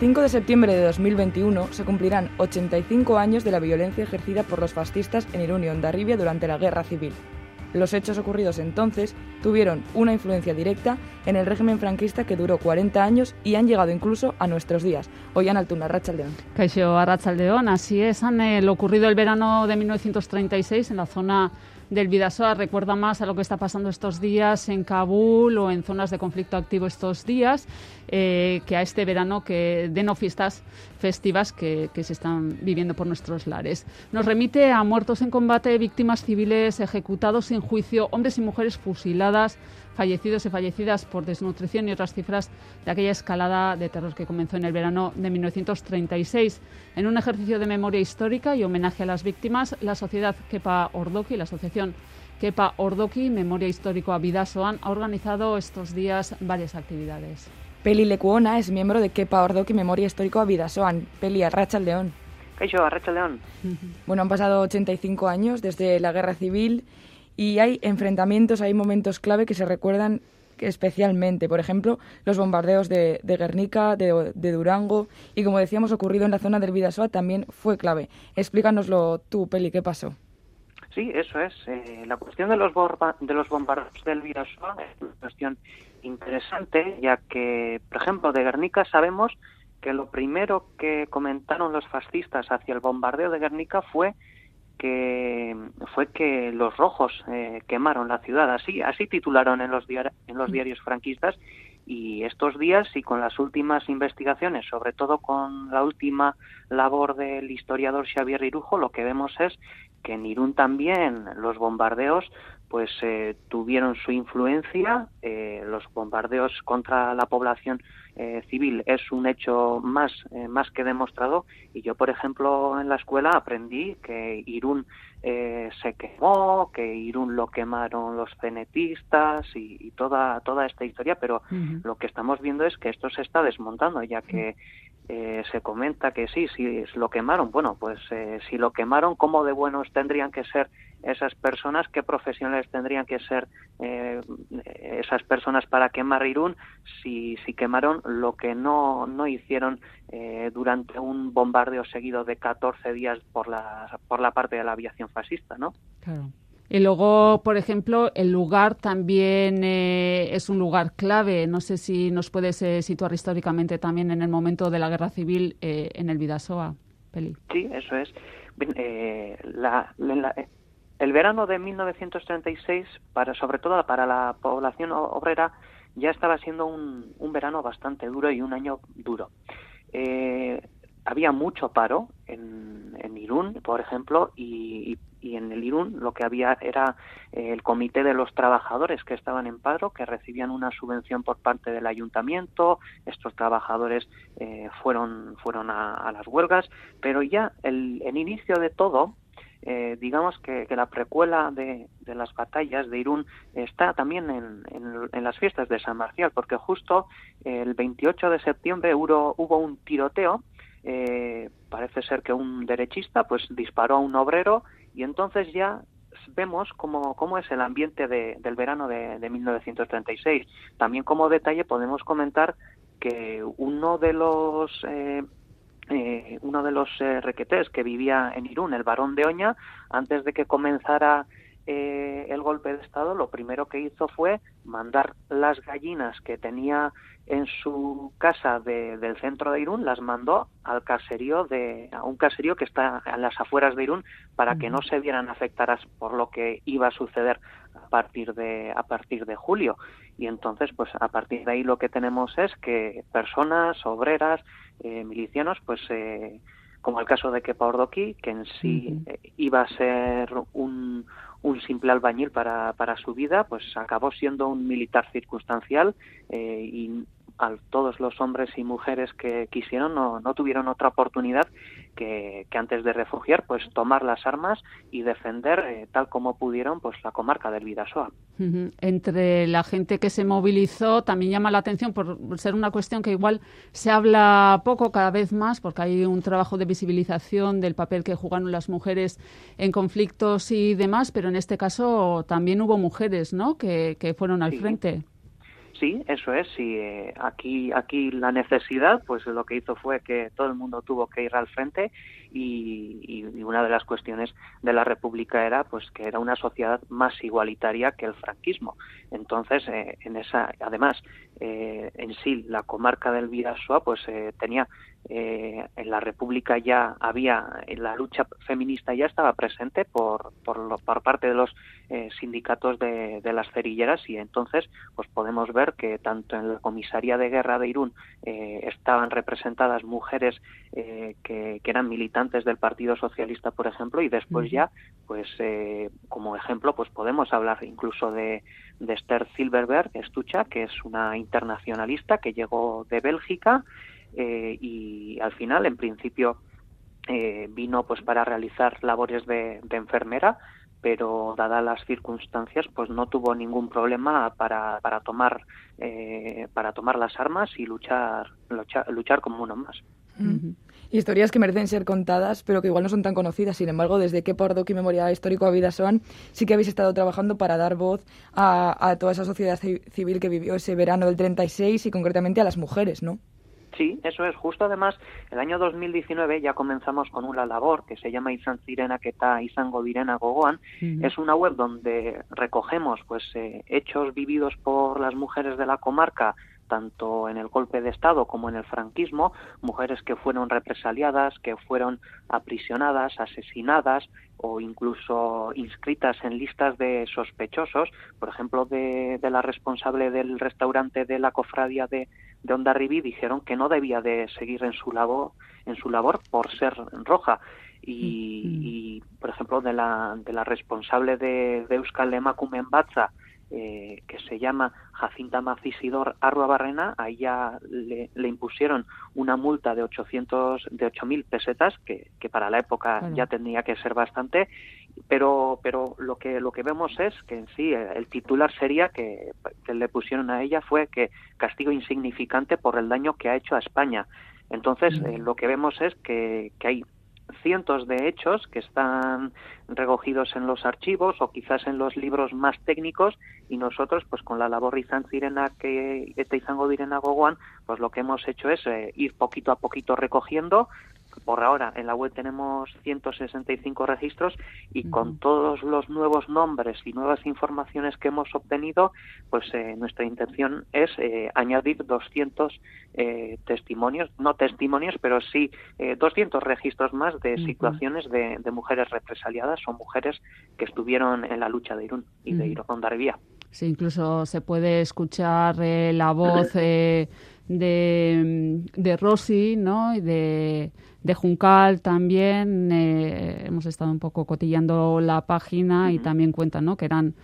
5 de septiembre de 2021 se cumplirán 85 años de la violencia ejercida por los fascistas en Irún y Ondarribia durante la Guerra Civil. Los hechos ocurridos entonces tuvieron una influencia directa en el régimen franquista que duró 40 años y han llegado incluso a nuestros días. En Altuna, Rachaldeón. Caixo Arrachaldeón, así es. Han eh, lo ocurrido el verano de 1936 en la zona del Vidasoa recuerda más a lo que está pasando estos días en Kabul o en zonas de conflicto activo estos días eh, que a este verano que de no fiestas festivas que, que, se están viviendo por nuestros lares. Nos remite a muertos en combate, víctimas civiles ejecutados sin juicio, hombres y mujeres fusiladas, fallecidos y fallecidas por desnutrición y otras cifras de aquella escalada de terror que comenzó en el verano de 1936. En un ejercicio de memoria histórica y homenaje a las víctimas, la sociedad Kepa Ordoki, la asociación Kepa Ordoki, Memoria Histórico Avidasoan, ha organizado estos días varias actividades. Peli Lecuona es miembro de Kepa Ordoki Memoria Histórico Avidasoan. Peli Arracha el León. Caixo, Arracha León. Bueno, han pasado 85 años desde la Guerra Civil y hay enfrentamientos, hay momentos clave que se recuerdan especialmente. Por ejemplo, los bombardeos de, de Guernica, de, de, Durango y, como decíamos, ocurrido en la zona del Vidasoa también fue clave. Explícanoslo tú, Peli, ¿qué pasó? Sí, eso es. Eh, la cuestión de los, de los bombardeos del Vidasoa es una cuestión interesante, ya que, por ejemplo, de Guernica sabemos que lo primero que comentaron los fascistas hacia el bombardeo de Guernica fue que fue que los rojos eh, quemaron la ciudad. Así así titularon en los en los diarios franquistas. Y estos días y con las últimas investigaciones sobre todo con la última labor del historiador Xavier Irujo lo que vemos es que en Irún también los bombardeos pues eh, tuvieron su influencia. Eh, los bombardeos contra la población eh, civil es un hecho más, eh, más que demostrado y yo, por ejemplo, en la escuela aprendí que Irún eh, se quemó, que Irún lo quemaron los cenetistas y, y toda, toda esta historia, pero uh -huh. lo que estamos viendo es que esto se está desmontando, ya que eh, se comenta que sí, sí, lo quemaron. Bueno, pues eh, si lo quemaron, ¿cómo de buenos tendrían que ser esas personas? ¿Qué profesionales tendrían que ser eh, esas personas para quemar Irún si, si quemaron lo que no, no hicieron eh, durante un bombardeo seguido de 14 días por la, por la parte de la aviación fascista, ¿no? Claro. Y luego, por ejemplo, el lugar también eh, es un lugar clave. No sé si nos puedes eh, situar históricamente también en el momento de la guerra civil eh, en el Vidasoa, Peli. Sí, eso es. La, la, el verano de 1936, para, sobre todo para la población obrera, ya estaba siendo un, un verano bastante duro y un año duro. había mucho paro en, Irún, por ejemplo, y, en el Irún lo que había era eh, el comité de los trabajadores que estaban en paro, que recibían una subvención por parte del ayuntamiento, estos trabajadores eh, fueron, fueron a, las huelgas, pero ya el inicio de todo, eh, digamos que, que, la precuela de, de, las batallas de Irún está también en, en, las fiestas de San Marcial, porque justo el 28 de septiembre hubo, hubo un tiroteo, eh, parece ser que un derechista pues disparó a un obrero y entonces ya vemos cómo, cómo es el ambiente de, del verano de, de 1936. También como detalle podemos comentar que uno de los eh, eh, uno de los eh, requetés que vivía en Irún, el barón de Oña, antes de que comenzara eh, el golpe de Estado, lo primero que hizo fue mandar las gallinas que tenía en su casa de, del centro de Irún, las mandó al caserío de, a un caserío que está en las afueras de Irún para que no se vieran afectadas por lo que iba a suceder a partir de, a partir de julio. Y entonces, pues a partir de ahí lo que tenemos es que personas, obreras, eh, milicianos, pues eh, como el caso de Kepa Ordoqui, que en sí uh -huh. eh, iba a ser un, un simple albañil para, para su vida, pues acabó siendo un militar circunstancial eh, y a todos los hombres y mujeres que quisieron no, no tuvieron otra oportunidad que, que, antes de refugiar pues tomar las armas y defender eh, tal como pudieron pues la comarca del Vidasoa. Uh -huh. Entre la gente que se movilizó también llama la atención por ser una cuestión que igual se habla poco cada vez más porque hay un trabajo de visibilización del papel que jugaron las mujeres en conflictos y demás, pero en este caso también hubo mujeres, ¿no? Que, que fueron al sí. frente. Sí, eso es. Sí, eh, aquí, aquí la necesidad, pues lo que hizo fue que todo el mundo tuvo que ir al frente y, una de las cuestiones de la República era, pues, que era una sociedad más igualitaria que el franquismo. Entonces, eh, en esa, además, eh, en sí, la comarca del Vidasoa, pues, tenía en la República ya había la lucha feminista ya estaba presente por por, por parte de los sindicatos de, de las cerilleras y entonces pues podemos ver que tanto en la comisaría de guerra de Irún eh, estaban representadas mujeres eh, que, eran militantes del Partido Socialista, por ejemplo, y después ya, pues eh, como ejemplo, pues podemos hablar incluso de, de Esther Silverberg, Estucha, que es una internacionalista que llegó de Bélgica y al final, en principio, vino pues para realizar labores de enfermera pero dadas las circunstancias pues no tuvo ningún problema para, para tomar eh, para tomar las armas y luchar luchar, como uno más Historias que merecen ser contadas, pero que igual no son tan conocidas. Sin embargo, desde que por y Memoria Histórico a Vidasoan sí que habéis estado trabajando para dar voz a, a toda esa sociedad civil que vivió ese verano del 36 y concretamente a las mujeres, ¿no? Sí, eso es. Justo además, el año 2019 ya comenzamos con una labor que se llama Izan Zirena Keta Izango Direna Gogoan. Es una web donde recogemos pues eh, hechos vividos por las mujeres de la comarca tanto en el golpe de Estado como en el franquismo, mujeres que fueron represaliadas, que fueron aprisionadas, asesinadas o incluso inscritas en listas de sospechosos, por ejemplo, de, la responsable del restaurante de la cofradía de, de Ondarribí, dijeron que no debía de seguir en su labor, en su labor por ser roja. Y, mm. por ejemplo, de la, de la responsable de, de Euskal Batza, eh, que se llama Jacinta Macisidor Arrua Barrena, ahí ya le, impusieron una multa de 800, de 8.000 pesetas, que, que, para la época ya tenía que ser bastante, pero, pero lo que, lo que vemos es que en sí el titular sería que, que le pusieron a ella fue que castigo insignificante por el daño que ha hecho a España. Entonces, eh, lo que vemos es que, que hay cientos de hechos que están recogidos en los archivos o quizás en los libros más técnicos y nosotros pues con la labor izan zirena que eta izango pues lo que hemos hecho es eh, ir poquito a poquito recogiendo por ahora en la web tenemos 165 registros y con todos los nuevos nombres y nuevas informaciones que hemos obtenido, pues eh, nuestra intención es eh, añadir 200 eh, testimonios, no testimonios, pero sí 200 registros más de situaciones de, mujeres represaliadas o mujeres que estuvieron en la lucha de Irún y de Irún Darvía. Sí, incluso se puede escuchar la voz de, de Rosy, ¿no? Y de de Juncal también eh, hemos estado un poco cotillando la página y también cuentan ¿no? que eran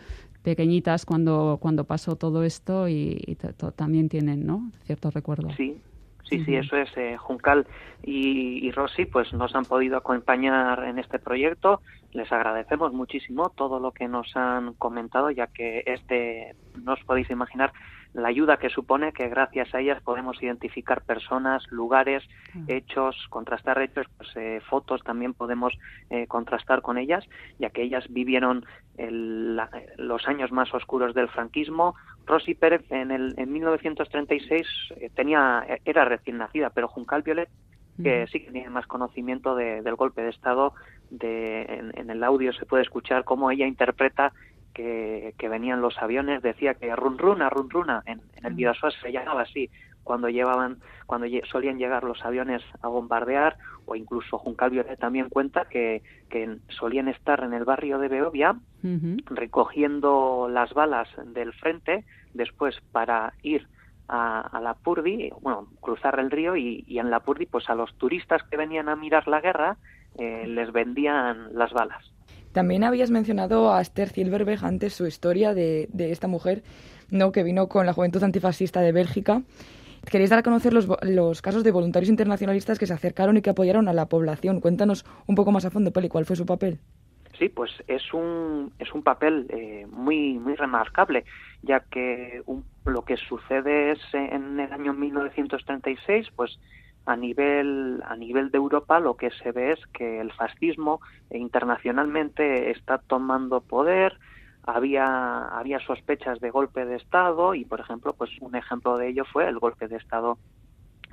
pequeñitas cuando, cuando pasó todo esto y, también tienen ¿no? ciertos recuerdos. Sí, sí, sí, eso es. Eh, Juncal y, y Rosy pues nos han podido acompañar en este proyecto. Les agradecemos muchísimo todo lo que nos han comentado, ya que este, no os podéis imaginar la ayuda que supone que gracias a ellas podemos identificar personas, lugares, hechos, contrastar hechos, pues, eh, fotos también podemos eh, contrastar con ellas, ya que ellas vivieron los años más oscuros del franquismo. Rosy Pérez en, el, en 1936 eh, tenía, era recién nacida, pero Juncal Violet que sí que tiene más conocimiento del golpe de Estado. De, en, el audio se puede escuchar cómo ella interpreta que, venían los aviones, decía que run runa, run runa, en, el. Vidasoa se llamaba así, cuando llevaban, cuando solían llegar los aviones a bombardear, o incluso Juncal Violet también cuenta que, que solían estar en el barrio de Beovia recogiendo las balas del frente, después para ir a, la Purdi, bueno, cruzar el río y, en la Purdi, pues a los turistas que venían a mirar la guerra, eh, les vendían las balas. También habías mencionado a Esther Silverberg antes su historia de, esta mujer ¿no? que vino con la Juventud Antifascista de Bélgica. Queréis dar a conocer los, los, casos de voluntarios internacionalistas que se acercaron y que apoyaron a la población. Cuéntanos un poco más a fondo, Peli, ¿cuál fue su papel? Sí, pues es un, es un papel eh, muy, muy remarcable, ya que lo que sucede es en el año 1936, pues a nivel, a nivel de Europa lo que se ve es que el fascismo internacionalmente está tomando poder, había, había sospechas de golpe de Estado y, por ejemplo, pues un ejemplo de ello fue el golpe de Estado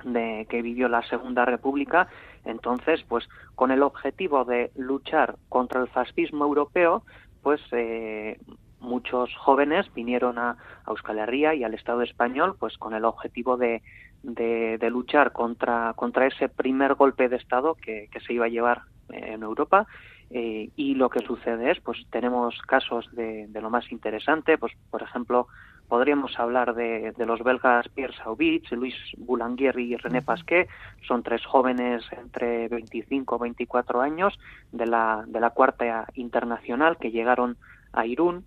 de que vivió la Segunda República. Entonces, pues con el objetivo de luchar contra el fascismo europeo, pues eh, muchos jóvenes vinieron a, Euskal Herria y al Estado español, pues con el objetivo de, de, luchar contra, contra ese primer golpe de Estado que, que se iba a llevar en Europa. Eh, y lo que sucede es, pues tenemos casos de, de, lo más interesante, pues por ejemplo, podríamos hablar de, de los belgas Pierre Sauvich, Luis Boulanger y René Pasquet, son tres jóvenes entre 25 y 24 años de la, de la Cuarta Internacional que llegaron a Irún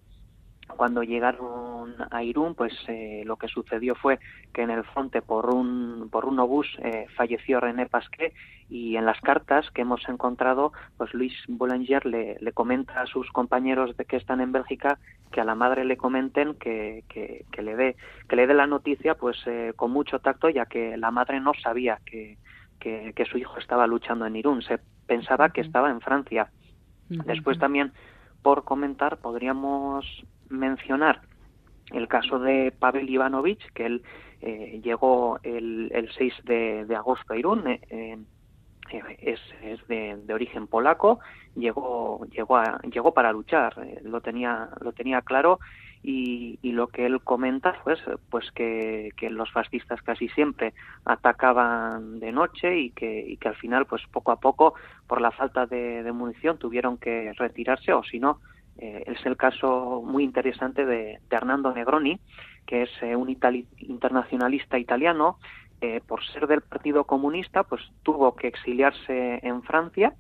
cuando llegaron a Irún, pues eh, lo que sucedió fue que en el fronte por un por un obús eh, falleció René Pasquet y en las cartas que hemos encontrado, pues Luis Boulanger le, le, comenta a sus compañeros de que están en Bélgica que a la madre le comenten que, que, que le dé que le dé la noticia, pues eh, con mucho tacto, ya que la madre no sabía que, que, que su hijo estaba luchando en Irún, se pensaba que estaba en Francia. Después también por comentar podríamos mencionar el caso de Pavel Ivanovich, que él eh, llegó el, el 6 de, de, agosto a Irún, eh, eh, es, es de, de, origen polaco, llegó, llegó, a, llegó para luchar, eh, lo, tenía, lo tenía claro y, y, lo que él comenta pues, pues que, que, los fascistas casi siempre atacaban de noche y que, y que al final pues poco a poco por la falta de, de munición tuvieron que retirarse o si no eh, es el caso muy interesante de, de Hernando Negroni, que es eh, un itali internacionalista italiano. Eh, por ser del Partido Comunista, pues tuvo que exiliarse en Francia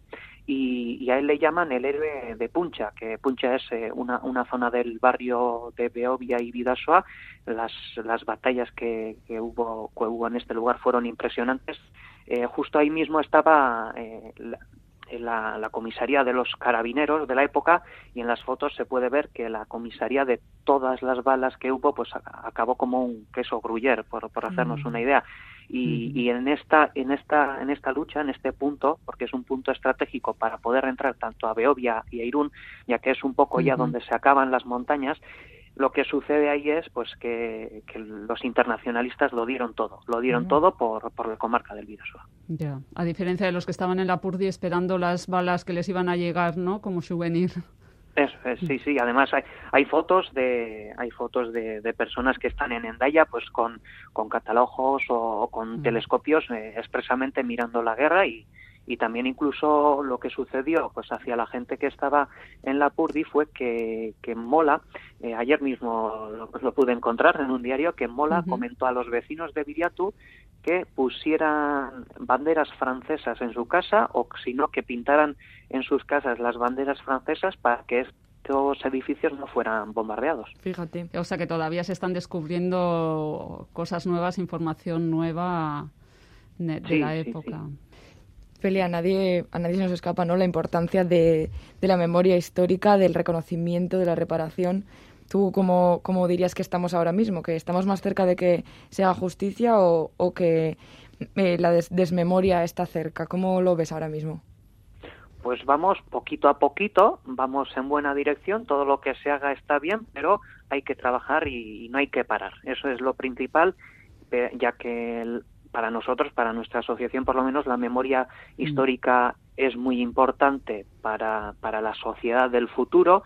y, a él le llaman el héroe de Puncha, que Puncha es una, una, zona del barrio de Beovia y Vidasoa. Las, las batallas que, que, hubo, que hubo en este lugar fueron impresionantes. Justo ahí mismo estaba eh, la, la, la, comisaría de los carabineros de la época y en las fotos se puede ver que la comisaría de todas las balas que hubo pues acabó como un queso gruyer por, por hacernos mm. una idea y, mm. y, en esta en esta en esta lucha en este punto porque es un punto estratégico para poder entrar tanto a Beovia y a Irún ya que es un poco ya mm -hmm. donde se acaban las montañas lo que sucede ahí es pues que, que, los internacionalistas lo dieron todo, lo dieron uh -huh. todo por, por, la comarca del Bidasoa. Ya, a diferencia de los que estaban en la Purdi esperando las balas que les iban a llegar, ¿no? Como souvenir. Es, es, sí, sí. Además hay, hay fotos de hay fotos de, de, personas que están en Endaya, pues con, con catalojos o, o con uh -huh. telescopios eh, expresamente mirando la guerra y, y también incluso lo que sucedió pues hacia la gente que estaba en la Purdi fue que, que Mola, eh, ayer mismo lo, lo, pude encontrar en un diario, que Mola uh -huh. comentó a los vecinos de Viriatu que pusieran banderas francesas en su casa o si no que pintaran en sus casas las banderas francesas para que estos edificios no fueran bombardeados. Fíjate, o sea que todavía se están descubriendo cosas nuevas, información nueva de, de sí, la época. Sí, sí. Feli, a nadie, a nadie se nos escapa ¿no? la importancia de, la memoria histórica, del reconocimiento, de la reparación. ¿Tú cómo, cómo, dirías que estamos ahora mismo? ¿Que estamos más cerca de que se haga justicia o, que eh, la des desmemoria está cerca? ¿Cómo lo ves ahora mismo? Pues vamos poquito a poquito, vamos en buena dirección, todo lo que se haga está bien, pero hay que trabajar y, y no hay que parar. Eso es lo principal, eh, ya que el, para nosotros, para nuestra asociación, por lo menos la memoria mm. histórica es muy importante para, para la sociedad del futuro,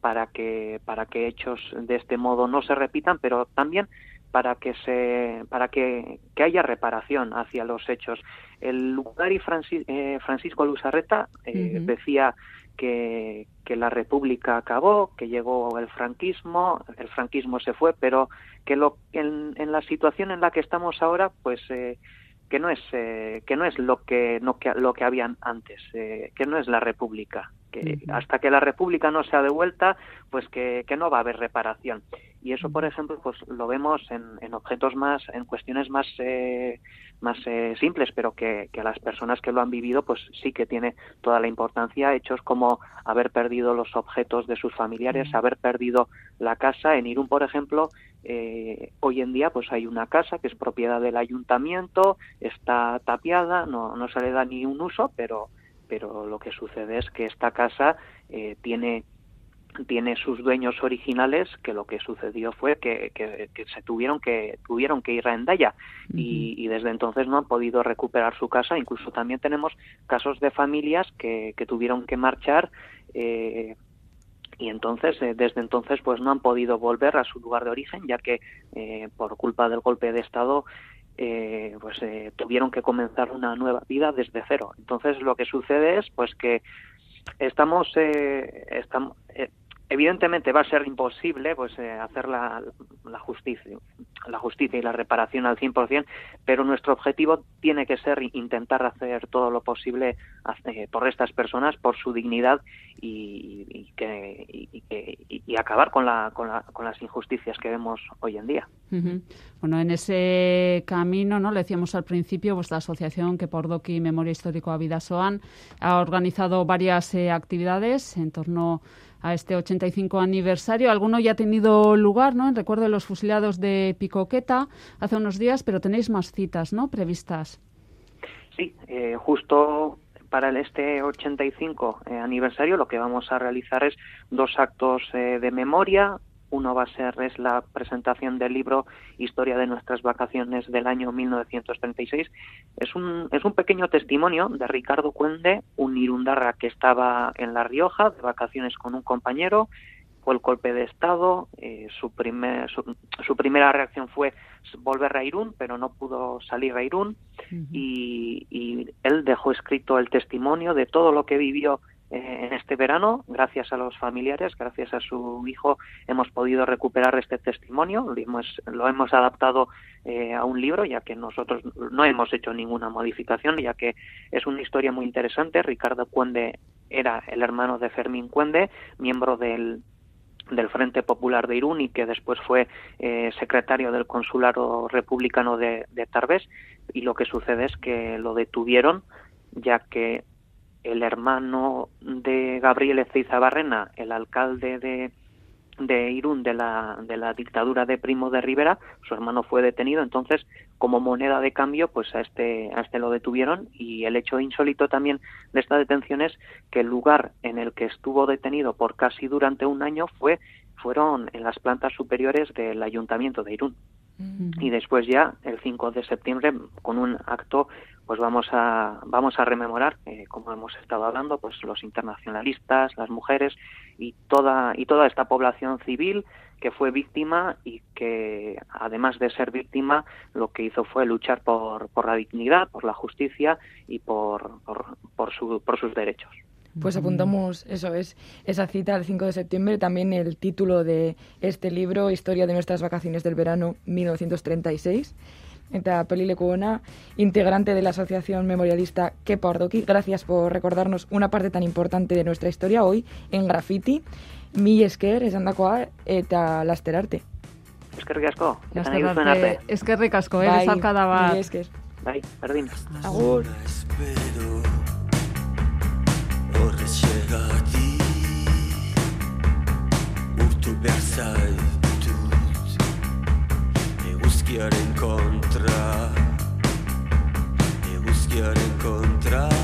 para que, para que hechos de este modo no se repitan, pero también para que se para que, que haya reparación hacia los hechos. El Lugari Francis, eh, Francisco Luzarreta eh, uh -huh. decía que, que, la República acabó, que llegó el franquismo, el franquismo se fue, pero que lo, en, en la situación en la que estamos ahora, pues eh, que no es eh, que no es lo que no que lo que habían antes, eh, que no es la República, que hasta que la República no sea devuelta, pues que, que, no va a haber reparación. Y eso, por ejemplo, pues lo vemos en, en objetos más, en cuestiones más eh, más eh, simples, pero que, que, a las personas que lo han vivido, pues sí que tiene toda la importancia. Hechos como haber perdido los objetos de sus familiares, haber perdido la casa. En Irún, por ejemplo, eh, hoy en día pues hay una casa que es propiedad del ayuntamiento, está tapiada, no, no se le da ni un uso, pero, pero lo que sucede es que esta casa eh, tiene tiene sus dueños originales que lo que sucedió fue que, que, se tuvieron que tuvieron que ir a Endaya. Y, y, desde entonces no han podido recuperar su casa. Incluso también tenemos casos de familias que, que tuvieron que marchar eh, y entonces eh, desde entonces pues no han podido volver a su lugar de origen ya que eh, por culpa del golpe de estado eh, pues eh, tuvieron que comenzar una nueva vida desde cero. Entonces lo que sucede es pues que estamos eh, estamos evidentemente va a ser imposible pues eh, hacer la, la, justicia la justicia y la reparación al 100%, pero nuestro objetivo tiene que ser intentar hacer todo lo posible eh, por estas personas, por su dignidad y, que, y, acabar con, la, con, la, con las injusticias que vemos hoy en día. Bueno, en ese camino, ¿no? le decíamos al principio, vuestra asociación que por Doki Memoria Histórico a Vidasoan ha organizado varias eh, actividades en torno a este 85 aniversario. Alguno ya ha tenido lugar, ¿no? En recuerdo de los fusilados de Picoqueta hace unos días, pero tenéis más citas, ¿no? Previstas. Sí, eh, justo para este 85 eh, aniversario lo que vamos a realizar es dos actos eh, de memoria, uno va a ser es la presentación del libro Historia de nuestras vacaciones del año 1936. Es un, es un pequeño testimonio de Ricardo Cuende, un irundarra que estaba en La Rioja de vacaciones con un compañero. Fue el golpe de Estado. Eh, su, primer, su, su, primera reacción fue volver a Irún, pero no pudo salir a Irún. Uh -huh. y, y él dejó escrito el testimonio de todo lo que vivió en este verano, gracias a los familiares, gracias a su hijo, hemos podido recuperar este testimonio, lo hemos, adaptado eh, a un libro, ya que nosotros no hemos hecho ninguna modificación, ya que es una historia muy interesante. Ricardo Cuende era el hermano de Fermín Cuende, miembro del, del Frente Popular de Irún y que después fue eh, secretario del Consulado Republicano de Tarbes. Y lo que sucede es que lo detuvieron, ya que el hermano de Gabriel Ezeiza Barrena, el alcalde de, de Irún de la, de la dictadura de Primo de Rivera, su hermano fue detenido, entonces como moneda de cambio pues a este, a este lo detuvieron. Y el hecho insólito también de esta detención es que el lugar en el que estuvo detenido por casi durante un año fue, fueron en las plantas superiores del ayuntamiento de Irún. Y después ya, el 5 de septiembre, con un acto, pues vamos a, vamos a rememorar, eh, como hemos estado hablando, pues los internacionalistas, las mujeres y toda, y toda esta población civil que fue víctima y que, además de ser víctima, lo que hizo fue luchar por, por la dignidad, por la justicia y por, por, por, su, por sus derechos. Pues apuntamos, eso es, esa cita el 5 de septiembre, también el título de este libro, Historia de nuestras vacaciones del verano 1936. Eta Peli Lekuona, integrante de la Asociación Memorialista Kepa Ordoki, gracias por recordarnos una parte tan importante de nuestra historia hoy en Graffiti. Mi esker, esan dakoa, eta lasterarte. Eskerrik asko. Lasterarte, eskerrik asko, eh, bai, bat. Esker. Bai, berdin. Agur. horrez segati urtu behar eguzkiaren kontra eguzkiaren kontra